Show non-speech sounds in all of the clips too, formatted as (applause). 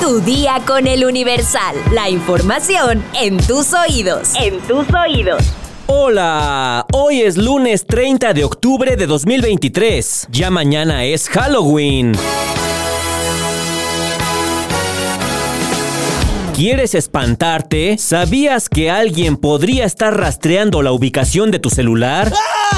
Tu día con el Universal. La información en tus oídos. En tus oídos. Hola, hoy es lunes 30 de octubre de 2023. Ya mañana es Halloween. ¿Quieres espantarte? ¿Sabías que alguien podría estar rastreando la ubicación de tu celular?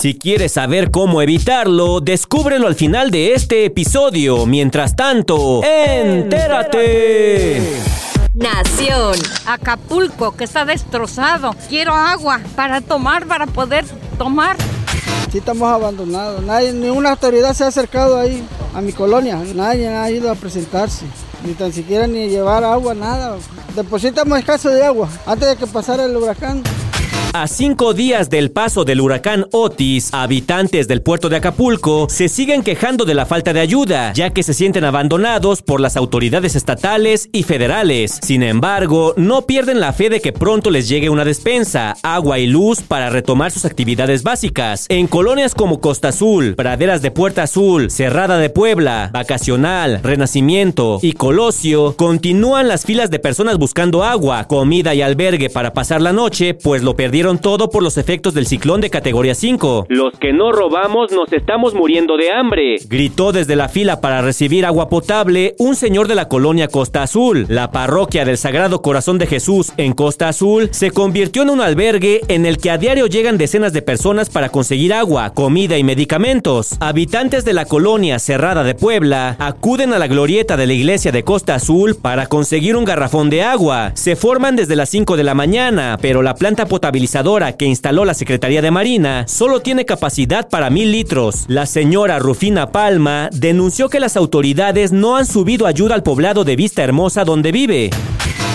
Si quieres saber cómo evitarlo, descúbrelo al final de este episodio. Mientras tanto, entérate. Nación. Acapulco, que está destrozado. Quiero agua para tomar, para poder tomar. Sí, estamos abandonados. Nadie, ninguna autoridad se ha acercado ahí a mi colonia. Nadie ha ido a presentarse. Ni tan siquiera ni llevar agua, nada. Depositamos escaso de agua antes de que pasara el huracán. A cinco días del paso del huracán Otis, habitantes del puerto de Acapulco se siguen quejando de la falta de ayuda, ya que se sienten abandonados por las autoridades estatales y federales. Sin embargo, no pierden la fe de que pronto les llegue una despensa, agua y luz para retomar sus actividades básicas. En colonias como Costa Azul, Praderas de Puerta Azul, Cerrada de Puebla, Vacacional, Renacimiento y Colosio, continúan las filas de personas buscando agua, comida y albergue para pasar la noche, pues lo perdieron todo por los efectos del ciclón de categoría 5. Los que no robamos nos estamos muriendo de hambre, gritó desde la fila para recibir agua potable un señor de la colonia Costa Azul. La parroquia del Sagrado Corazón de Jesús en Costa Azul se convirtió en un albergue en el que a diario llegan decenas de personas para conseguir agua, comida y medicamentos. Habitantes de la colonia Cerrada de Puebla acuden a la glorieta de la iglesia de Costa Azul para conseguir un garrafón de agua. Se forman desde las 5 de la mañana, pero la planta que instaló la Secretaría de Marina solo tiene capacidad para mil litros. La señora Rufina Palma denunció que las autoridades no han subido ayuda al poblado de Vista Hermosa donde vive.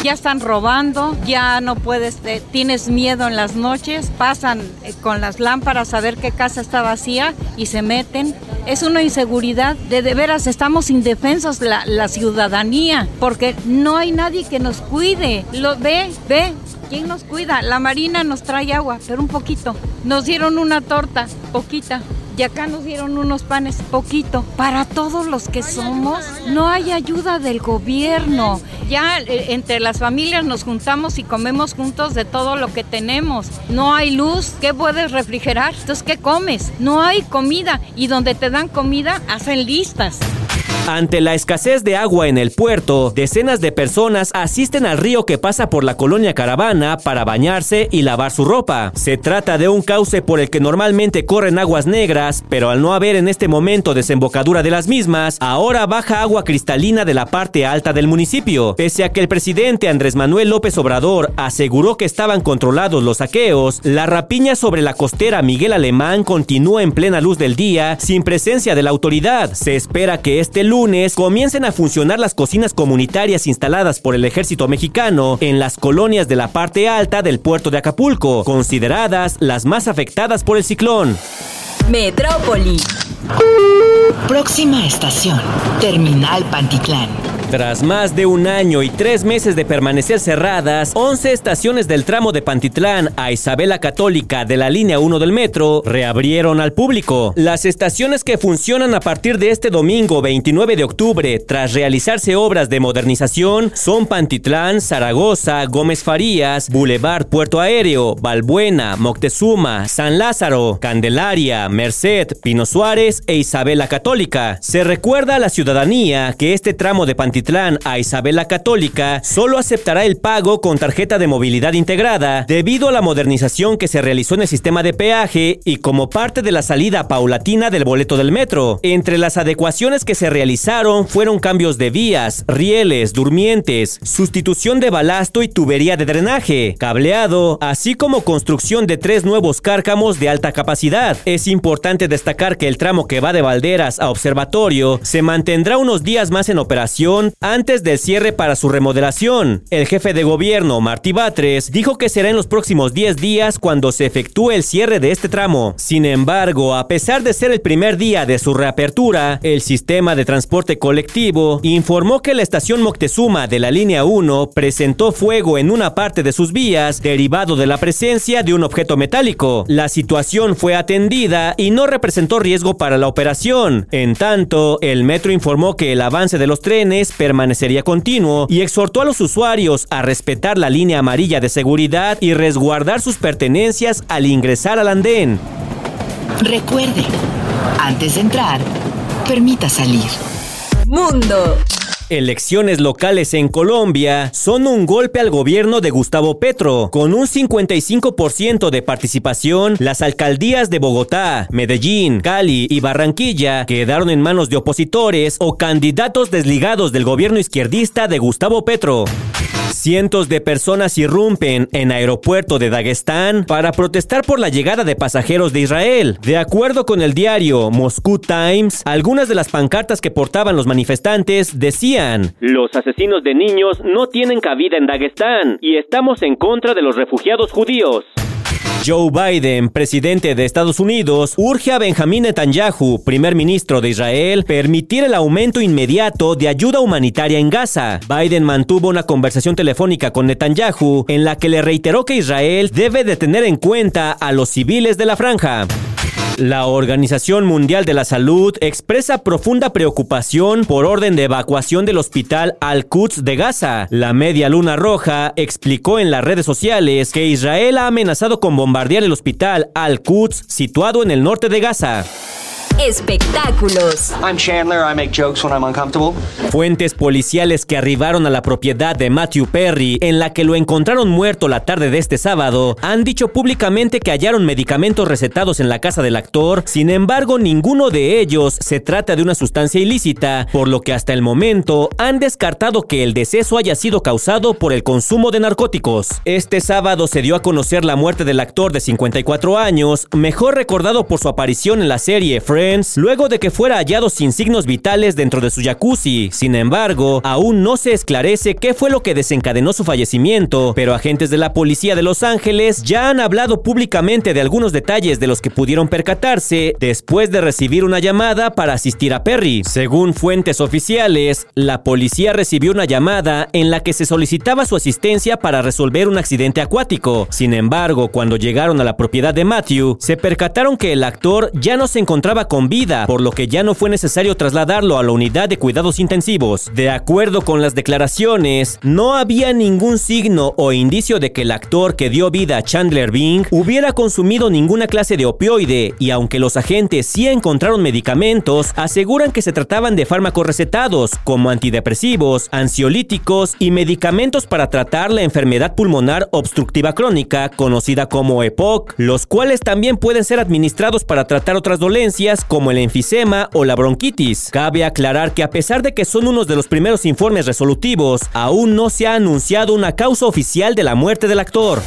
Ya están robando, ya no puedes, eh, tienes miedo en las noches, pasan eh, con las lámparas a ver qué casa está vacía y se meten. Es una inseguridad, de, de veras estamos indefensos la, la ciudadanía, porque no hay nadie que nos cuide. Lo ve, ve, ¿Quién nos cuida? La Marina nos trae agua, pero un poquito. Nos dieron una torta, poquita. Y acá nos dieron unos panes, poquito. Para todos los que somos, no hay ayuda del gobierno. Ya eh, entre las familias nos juntamos y comemos juntos de todo lo que tenemos. No hay luz, ¿qué puedes refrigerar? Entonces, ¿qué comes? No hay comida. Y donde te dan comida, hacen listas. Ante la escasez de agua en el puerto, decenas de personas asisten al río que pasa por la colonia Caravana para bañarse y lavar su ropa. Se trata de un cauce por el que normalmente corren aguas negras, pero al no haber en este momento desembocadura de las mismas, ahora baja agua cristalina de la parte alta del municipio. Pese a que el presidente Andrés Manuel López Obrador aseguró que estaban controlados los saqueos, la rapiña sobre la costera Miguel Alemán continúa en plena luz del día sin presencia de la autoridad. Se espera que este lunes comiencen a funcionar las cocinas comunitarias instaladas por el ejército mexicano en las colonias de la parte alta del puerto de Acapulco, consideradas las más afectadas por el ciclón. Metrópoli. Próxima estación, Terminal Pantitlán. Tras más de un año y tres meses de permanecer cerradas, 11 estaciones del tramo de Pantitlán a Isabela Católica de la línea 1 del metro reabrieron al público. Las estaciones que funcionan a partir de este domingo 29 de octubre, tras realizarse obras de modernización, son Pantitlán, Zaragoza, Gómez Farías, Boulevard Puerto Aéreo, Balbuena, Moctezuma, San Lázaro, Candelaria, Merced, Pino Suárez e Isabela Católica. Se recuerda a la ciudadanía que este tramo de Pantitlán a Isabela Católica solo aceptará el pago con tarjeta de movilidad integrada debido a la modernización que se realizó en el sistema de peaje y como parte de la salida paulatina del boleto del metro. Entre las adecuaciones que se realizaron fueron cambios de vías, rieles, durmientes, sustitución de balasto y tubería de drenaje, cableado, así como construcción de tres nuevos cárcamos de alta capacidad. Es importante destacar que el tramo que va de A Observatorio se mantendrá unos días más en operación antes del cierre para su remodelación. El jefe de gobierno, Martí Batres, dijo que será en los próximos 10 días cuando se efectúe el cierre de este tramo. Sin embargo, a pesar de ser el primer día de su reapertura, el sistema de transporte colectivo informó que la estación Moctezuma de la línea 1 presentó fuego en una parte de sus vías derivado de la presencia de un objeto metálico. La situación fue atendida y no representó riesgo para la operación. En tanto, el metro informó que el avance de los trenes permanecería continuo y exhortó a los usuarios a respetar la línea amarilla de seguridad y resguardar sus pertenencias al ingresar al andén. Recuerde, antes de entrar, permita salir. Mundo. Elecciones locales en Colombia son un golpe al gobierno de Gustavo Petro. Con un 55% de participación, las alcaldías de Bogotá, Medellín, Cali y Barranquilla quedaron en manos de opositores o candidatos desligados del gobierno izquierdista de Gustavo Petro. Cientos de personas irrumpen en aeropuerto de Dagestán para protestar por la llegada de pasajeros de Israel. De acuerdo con el diario Moscow Times, algunas de las pancartas que portaban los manifestantes decían: Los asesinos de niños no tienen cabida en Dagestán y estamos en contra de los refugiados judíos. Joe Biden, presidente de Estados Unidos, urge a Benjamín Netanyahu, primer ministro de Israel, permitir el aumento inmediato de ayuda humanitaria en Gaza. Biden mantuvo una conversación telefónica con Netanyahu en la que le reiteró que Israel debe de tener en cuenta a los civiles de la franja. La Organización Mundial de la Salud expresa profunda preocupación por orden de evacuación del hospital Al-Quds de Gaza. La Media Luna Roja explicó en las redes sociales que Israel ha amenazado con bombardear el hospital Al-Quds situado en el norte de Gaza. Espectáculos. I'm Chandler. I make jokes when I'm uncomfortable. Fuentes policiales que arribaron a la propiedad de Matthew Perry, en la que lo encontraron muerto la tarde de este sábado, han dicho públicamente que hallaron medicamentos recetados en la casa del actor. Sin embargo, ninguno de ellos se trata de una sustancia ilícita, por lo que hasta el momento han descartado que el deceso haya sido causado por el consumo de narcóticos. Este sábado se dio a conocer la muerte del actor de 54 años, mejor recordado por su aparición en la serie Friends luego de que fuera hallado sin signos vitales dentro de su jacuzzi. Sin embargo, aún no se esclarece qué fue lo que desencadenó su fallecimiento, pero agentes de la policía de Los Ángeles ya han hablado públicamente de algunos detalles de los que pudieron percatarse después de recibir una llamada para asistir a Perry. Según fuentes oficiales, la policía recibió una llamada en la que se solicitaba su asistencia para resolver un accidente acuático. Sin embargo, cuando llegaron a la propiedad de Matthew, se percataron que el actor ya no se encontraba con vida, por lo que ya no fue necesario trasladarlo a la unidad de cuidados intensivos. De acuerdo con las declaraciones, no había ningún signo o indicio de que el actor que dio vida a Chandler Bing hubiera consumido ninguna clase de opioide y aunque los agentes sí encontraron medicamentos, aseguran que se trataban de fármacos recetados como antidepresivos, ansiolíticos y medicamentos para tratar la enfermedad pulmonar obstructiva crónica conocida como EPOC, los cuales también pueden ser administrados para tratar otras dolencias como el enfisema o la bronquitis. Cabe aclarar que a pesar de que son unos de los primeros informes resolutivos, aún no se ha anunciado una causa oficial de la muerte del actor.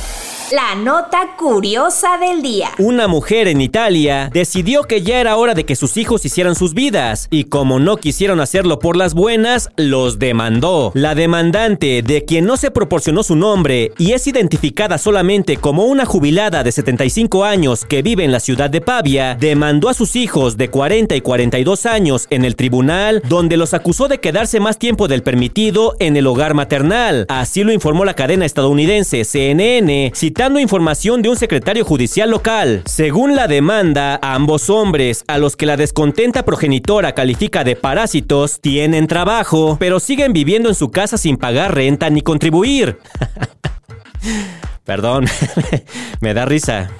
La nota curiosa del día. Una mujer en Italia decidió que ya era hora de que sus hijos hicieran sus vidas y como no quisieron hacerlo por las buenas, los demandó. La demandante, de quien no se proporcionó su nombre y es identificada solamente como una jubilada de 75 años que vive en la ciudad de Pavia, demandó a sus hijos de 40 y 42 años en el tribunal donde los acusó de quedarse más tiempo del permitido en el hogar maternal. Así lo informó la cadena estadounidense CNN, citando información de un secretario judicial local. Según la demanda, ambos hombres, a los que la descontenta progenitora califica de parásitos, tienen trabajo, pero siguen viviendo en su casa sin pagar renta ni contribuir. (laughs) Perdón, (laughs) me da risa.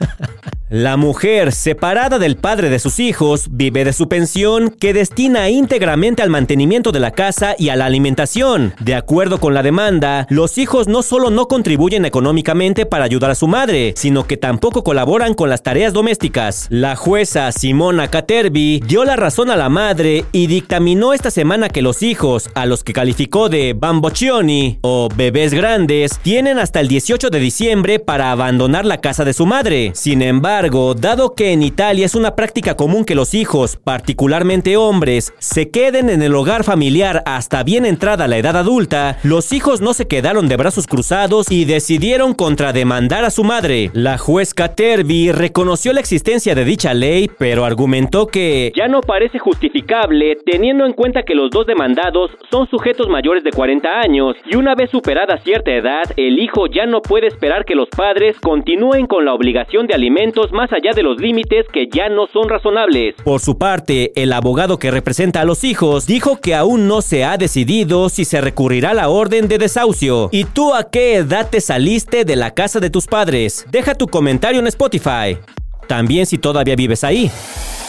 (laughs) La mujer, separada del padre de sus hijos, vive de su pensión que destina íntegramente al mantenimiento de la casa y a la alimentación. De acuerdo con la demanda, los hijos no solo no contribuyen económicamente para ayudar a su madre, sino que tampoco colaboran con las tareas domésticas. La jueza Simona Caterbi dio la razón a la madre y dictaminó esta semana que los hijos, a los que calificó de bamboccioni o bebés grandes, tienen hasta el 18 de diciembre para abandonar la casa de su madre. Sin embargo, dado que en Italia es una práctica común que los hijos, particularmente hombres, se queden en el hogar familiar hasta bien entrada la edad adulta, los hijos no se quedaron de brazos cruzados y decidieron contrademandar a su madre. La juez Caterby reconoció la existencia de dicha ley, pero argumentó que ya no parece justificable teniendo en cuenta que los dos demandados son sujetos mayores de 40 años y una vez superada cierta edad, el hijo ya no puede esperar que los padres continúen con la obligación de alimentos más allá de los límites que ya no son razonables. Por su parte, el abogado que representa a los hijos dijo que aún no se ha decidido si se recurrirá la orden de desahucio. ¿Y tú a qué edad te saliste de la casa de tus padres? Deja tu comentario en Spotify. También si todavía vives ahí.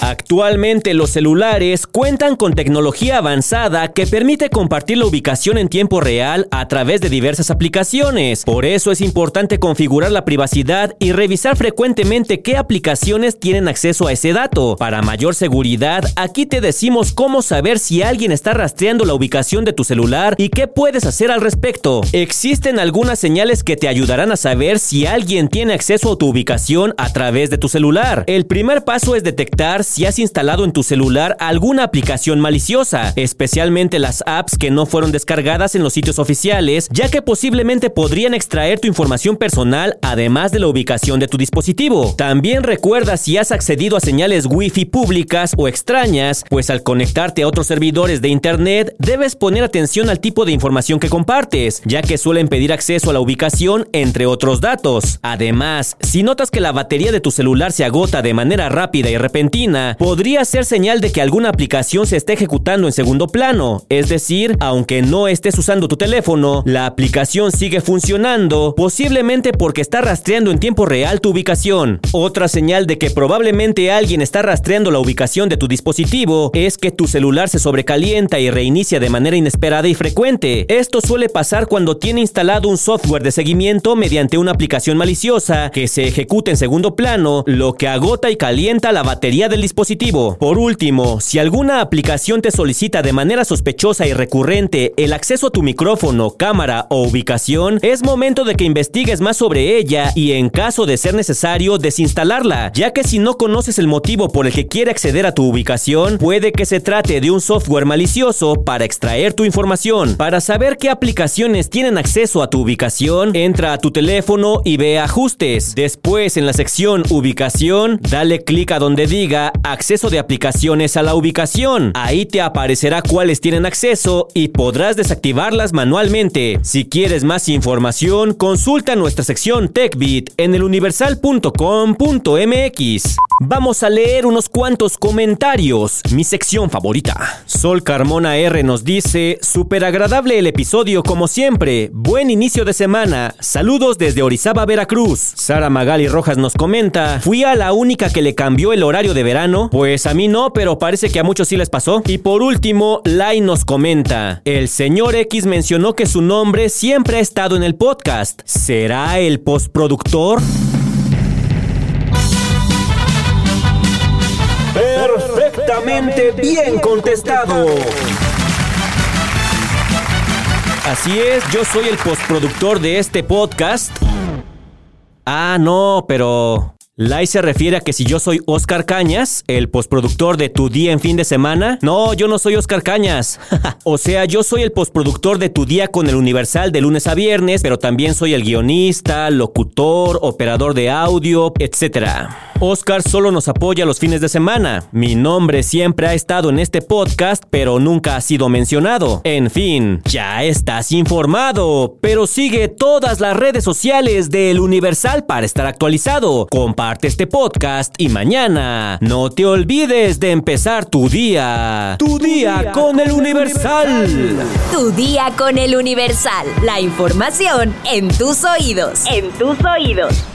Actualmente los celulares cuentan con tecnología avanzada que permite compartir la ubicación en tiempo real a través de diversas aplicaciones. Por eso es importante configurar la privacidad y revisar frecuentemente qué aplicaciones tienen acceso a ese dato. Para mayor seguridad, aquí te decimos cómo saber si alguien está rastreando la ubicación de tu celular y qué puedes hacer al respecto. Existen algunas señales que te ayudarán a saber si alguien tiene acceso a tu ubicación a través de tu celular. El primer paso es detectar has instalado en tu celular alguna aplicación maliciosa, especialmente las apps que no fueron descargadas en los sitios oficiales, ya que posiblemente podrían extraer tu información personal además de la ubicación de tu dispositivo. También recuerda si has accedido a señales Wi-Fi públicas o extrañas, pues al conectarte a otros servidores de Internet debes poner atención al tipo de información que compartes, ya que suelen pedir acceso a la ubicación entre otros datos. Además, si notas que la batería de tu celular se agota de manera rápida y repentina, podría ser señal de que alguna aplicación se esté ejecutando en segundo plano. Es decir, aunque no estés usando tu teléfono, la aplicación sigue funcionando, posiblemente porque está rastreando en tiempo real tu ubicación. Otra señal de que probablemente alguien está rastreando la ubicación de tu dispositivo es que tu celular se sobrecalienta y reinicia de manera inesperada y frecuente. Esto suele pasar cuando tiene instalado un software de seguimiento mediante una aplicación maliciosa que se ejecuta en segundo plano, lo que agota y calienta la batería del dispositivo. Por último, si alguna aplicación te solicita de manera sospechosa y recurrente el acceso a tu micrófono, cámara o ubicación, es momento de que investigues más sobre ella y en caso de ser necesario desinstalarla, ya que si no conoces el motivo por el que quiere acceder a tu ubicación, puede que se trate de un software malicioso para extraer tu información. Para saber qué aplicaciones tienen acceso a tu ubicación, entra a tu teléfono y ve ajustes. Después en la sección ubicación, dale clic a donde diga acceso de aplicaciones a la ubicación. Ahí te aparecerá cuáles tienen acceso y podrás desactivarlas manualmente. Si quieres más información, consulta nuestra sección TechBit en eluniversal.com.mx. Vamos a leer unos cuantos comentarios, mi sección favorita. Sol Carmona R nos dice, súper agradable el episodio como siempre, buen inicio de semana, saludos desde Orizaba, Veracruz. Sara Magali Rojas nos comenta, fui a la única que le cambió el horario de verano pues a mí no, pero parece que a muchos sí les pasó. Y por último, Lai nos comenta, el señor X mencionó que su nombre siempre ha estado en el podcast. ¿Será el postproductor? Perfectamente bien contestado. Así es, yo soy el postproductor de este podcast. Ah, no, pero Lai se refiere a que si yo soy Oscar Cañas, el postproductor de Tu Día en Fin de Semana. No, yo no soy Oscar Cañas. (laughs) o sea, yo soy el postproductor de Tu Día con el Universal de lunes a viernes, pero también soy el guionista, locutor, operador de audio, etc. Oscar solo nos apoya los fines de semana. Mi nombre siempre ha estado en este podcast, pero nunca ha sido mencionado. En fin, ya estás informado, pero sigue todas las redes sociales del Universal para estar actualizado. Comparte este podcast y mañana no te olvides de empezar tu día. Tu, día, con, el Universal. Tu día con el Universal. La información en tus oídos. En tus oídos.